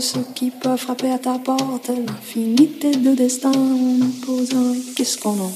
ceux qui peuvent frapper à ta porte, l'infinité de destin en nous posant. Qu'est-ce qu'on en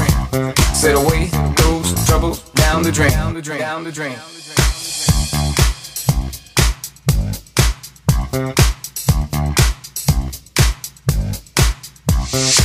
drain. Said away those troubles down the drain. Down the drain. Down the drain. Down the drain.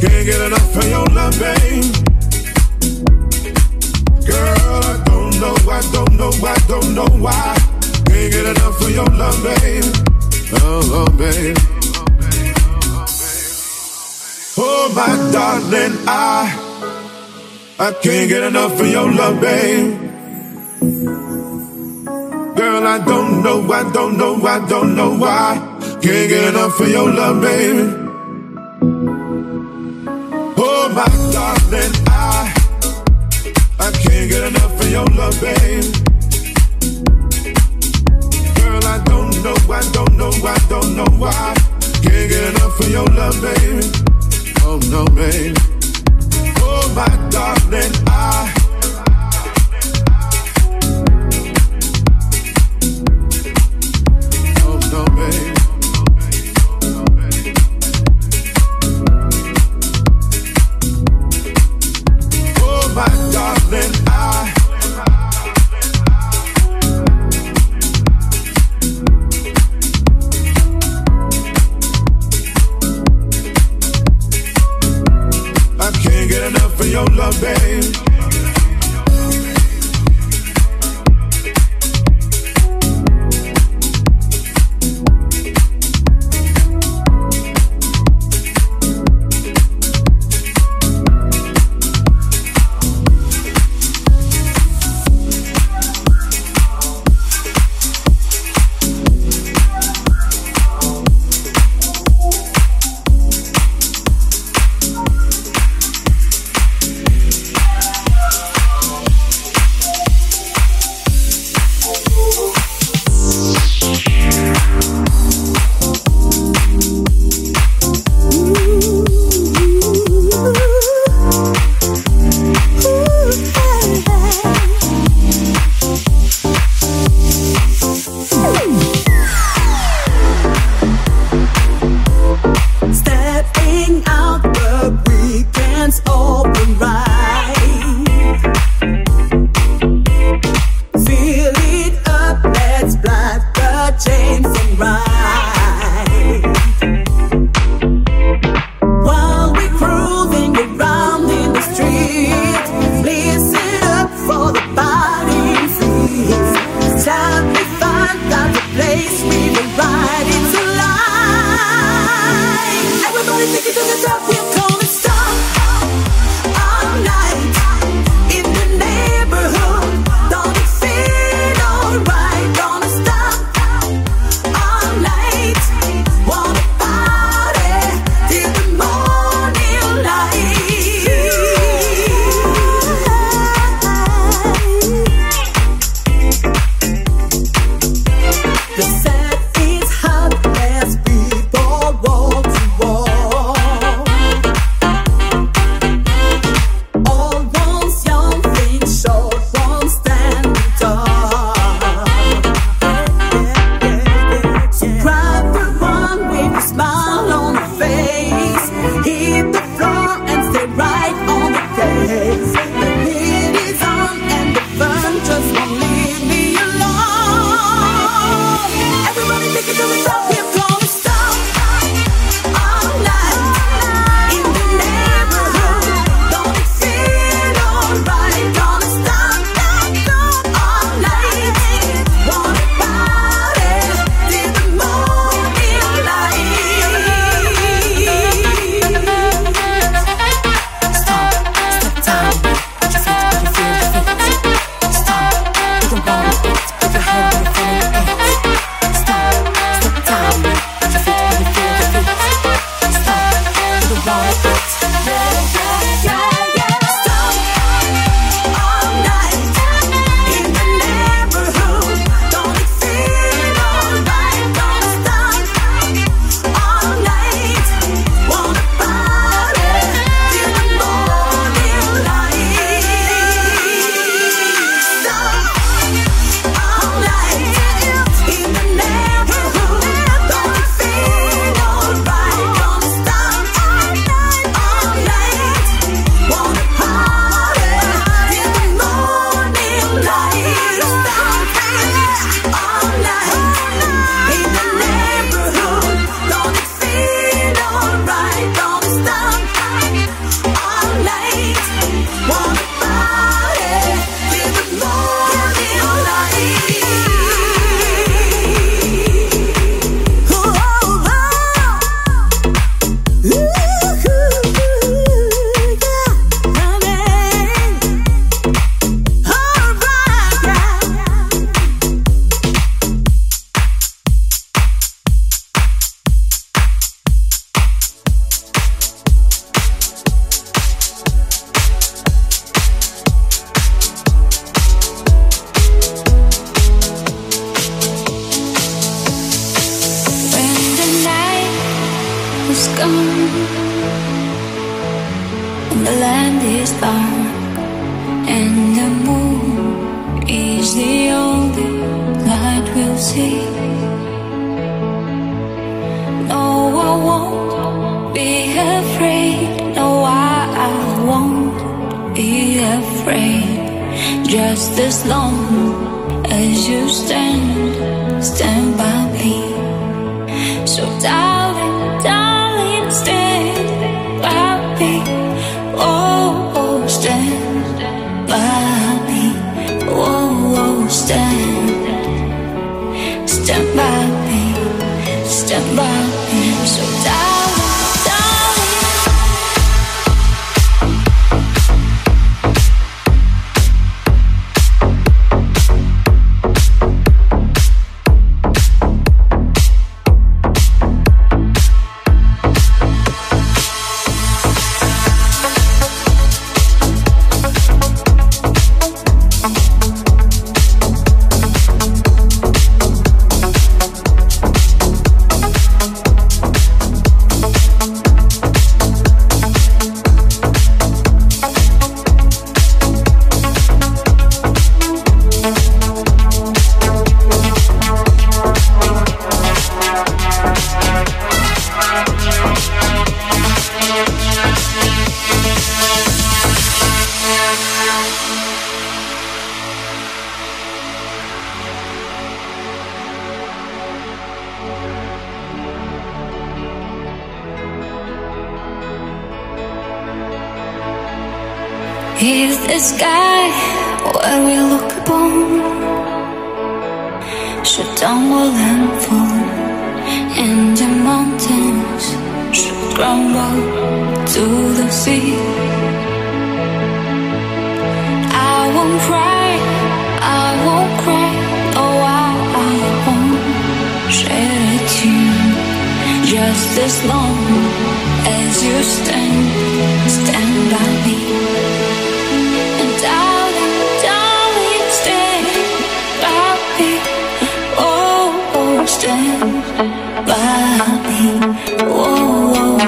Can't get enough of your love, babe. Girl, I don't know, I don't know, I don't know why. Can't get enough of your love, babe. Oh, oh babe. Oh, my darling, I, I can't get enough of your love, babe. Girl, I don't know, I don't know, I don't know why. Can't get enough of your love, baby. You're my darling, I I can't get enough of your love, babe. Girl, I don't know, I don't know, I don't know why. Can't get enough of your love, babe. Oh no, babe. Oh my darling, I.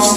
Oh,